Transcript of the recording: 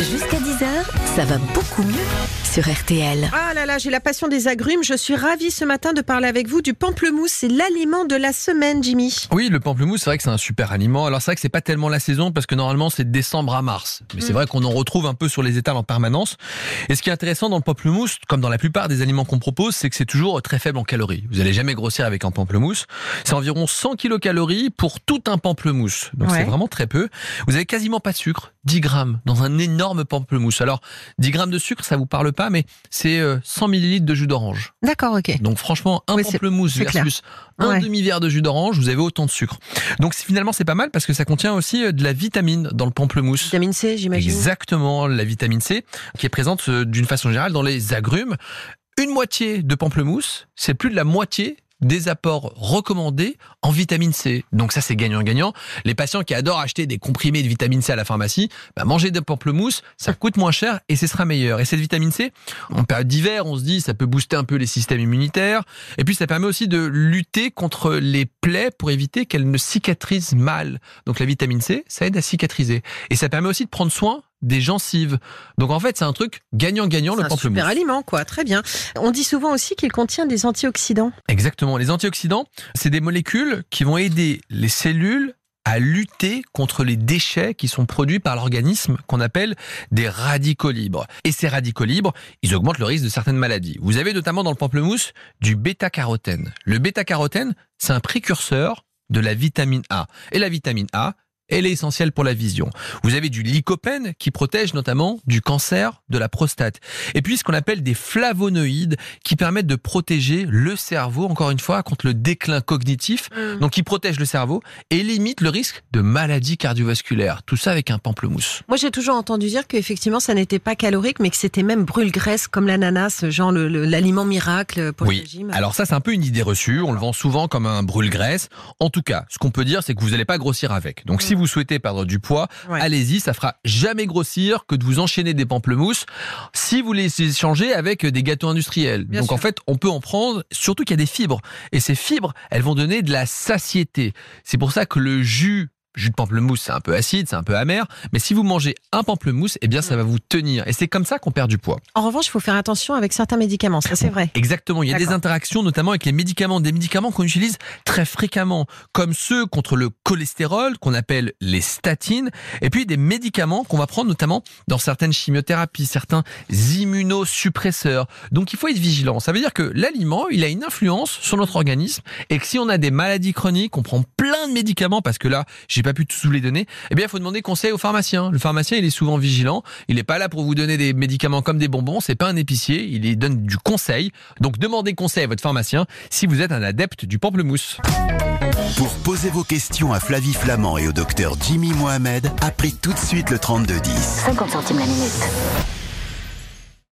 Jusqu'à 10h, ça va beaucoup mieux sur RTL. Ah là là, j'ai la passion des agrumes. Je suis ravie ce matin de parler avec vous du pamplemousse. C'est l'aliment de la semaine, Jimmy. Oui, le pamplemousse, c'est vrai que c'est un super aliment. Alors c'est vrai que c'est pas tellement la saison parce que normalement c'est de décembre à mars. Mais c'est Mm. vrai qu'on en retrouve un peu sur les étals en permanence. Et ce qui est intéressant dans le pamplemousse, comme dans la plupart des aliments qu'on propose, c'est que c'est toujours très faible en calories. Vous allez jamais grossir avec un pamplemousse. C'est environ 100 kilocalories pour tout un pamplemousse. Donc Ouais. c'est vraiment très peu. Vous avez quasiment pas de sucre. 10 grammes dans un énorme pamplemousse. Alors 10 grammes de sucre, ça vous parle pas, mais c'est euh, 100 millilitres de jus d'orange. D'accord, ok. Donc franchement, un Oui, pamplemousse clair. versus un Ouais. demi-verre de jus d'orange, vous avez autant de sucre. Donc finalement c'est pas mal parce que ça contient aussi euh, de la vitamine dans le pamplemousse. Vitamine C, j'imagine. Exactement, la vitamine C qui est présente euh, d'une façon générale dans les agrumes. Une moitié de pamplemousse, c'est plus de la moitié des apports recommandés en vitamine C. Donc ça c'est gagnant-gagnant. Les patients qui adorent acheter des comprimés de vitamine C à la pharmacie, bah, manger des pamplemousses, ça coûte moins cher et ce sera meilleur. Et cette vitamine C, en période d'hiver, on se dit ça peut booster un peu les systèmes immunitaires et puis ça permet aussi de lutter contre les plaies pour éviter qu'elles ne cicatrisent mal. Donc la vitamine C, ça aide à cicatriser et ça permet aussi de prendre soin des gencives. Donc en fait, c'est un truc gagnant-gagnant C'est le un pamplemousse. super aliment, quoi. Très bien. On dit souvent aussi qu'il contient des antioxydants. Exactement. Les antioxydants, c'est des molécules qui vont aider les cellules à lutter contre les déchets qui sont produits par l'organisme qu'on appelle des radicaux libres. Et ces radicaux libres, ils augmentent le risque de certaines maladies. Vous avez notamment dans le pamplemousse du bêta-carotène. Le bêta-carotène, c'est un précurseur de la vitamine A. Et la vitamine A, elle est essentielle pour la vision. Vous avez du lycopène qui protège notamment du cancer de la prostate. Et puis ce qu'on appelle des flavonoïdes qui permettent de protéger le cerveau, encore une fois, contre le déclin cognitif. Donc qui protège le cerveau et limite le risque de maladies cardiovasculaires. Tout ça avec un pamplemousse. Moi, j'ai toujours entendu dire qu'effectivement, ça n'était pas calorique, mais que c'était même brûle-graisse, comme l'ananas, genre l'aliment miracle pour le régime. Alors ça, c'est un peu une idée reçue. On le vend souvent comme un brûle-graisse. En tout cas, ce qu'on peut dire, c'est que vous n'allez pas grossir avec. Donc, si vous souhaitez perdre du poids, Ouais. allez-y. Ça fera jamais grossir que de vous enchaîner des pamplemousses si vous les échangez avec des gâteaux industriels. Bien Donc, sûr. en fait, on peut en prendre, surtout qu'il y a des fibres. Et ces fibres, elles vont donner de la satiété. C'est pour ça que le jus Jus de pamplemousse, c'est un peu acide, c'est un peu amer, mais si vous mangez un pamplemousse, eh bien ça va vous tenir. Et c'est comme ça qu'on perd du poids. En revanche, il faut faire attention avec certains médicaments, ça c'est vrai. Exactement, il y a des interactions notamment avec les médicaments, des médicaments qu'on utilise très fréquemment, comme ceux contre le cholestérol qu'on appelle les statines, et puis des médicaments qu'on va prendre notamment dans certaines chimiothérapies, certains immunosuppresseurs. Donc il faut être vigilant. Ça veut dire que l'aliment, il a une influence sur notre organisme, et que si on a des maladies chroniques, on prend plein de médicaments, parce que là, j'ai pas pu tous vous les donner, eh bien il faut demander conseil au pharmacien. Le pharmacien, il est souvent vigilant, il n'est pas là pour vous donner des médicaments comme des bonbons, c'est pas un épicier, il donne du conseil. Donc demandez conseil à votre pharmacien si vous êtes un adepte du pamplemousse. Pour poser vos questions à Flavie Flamand et au docteur Jimmy Mohamed, appelez tout de suite le 3210. 50 centimes la minute.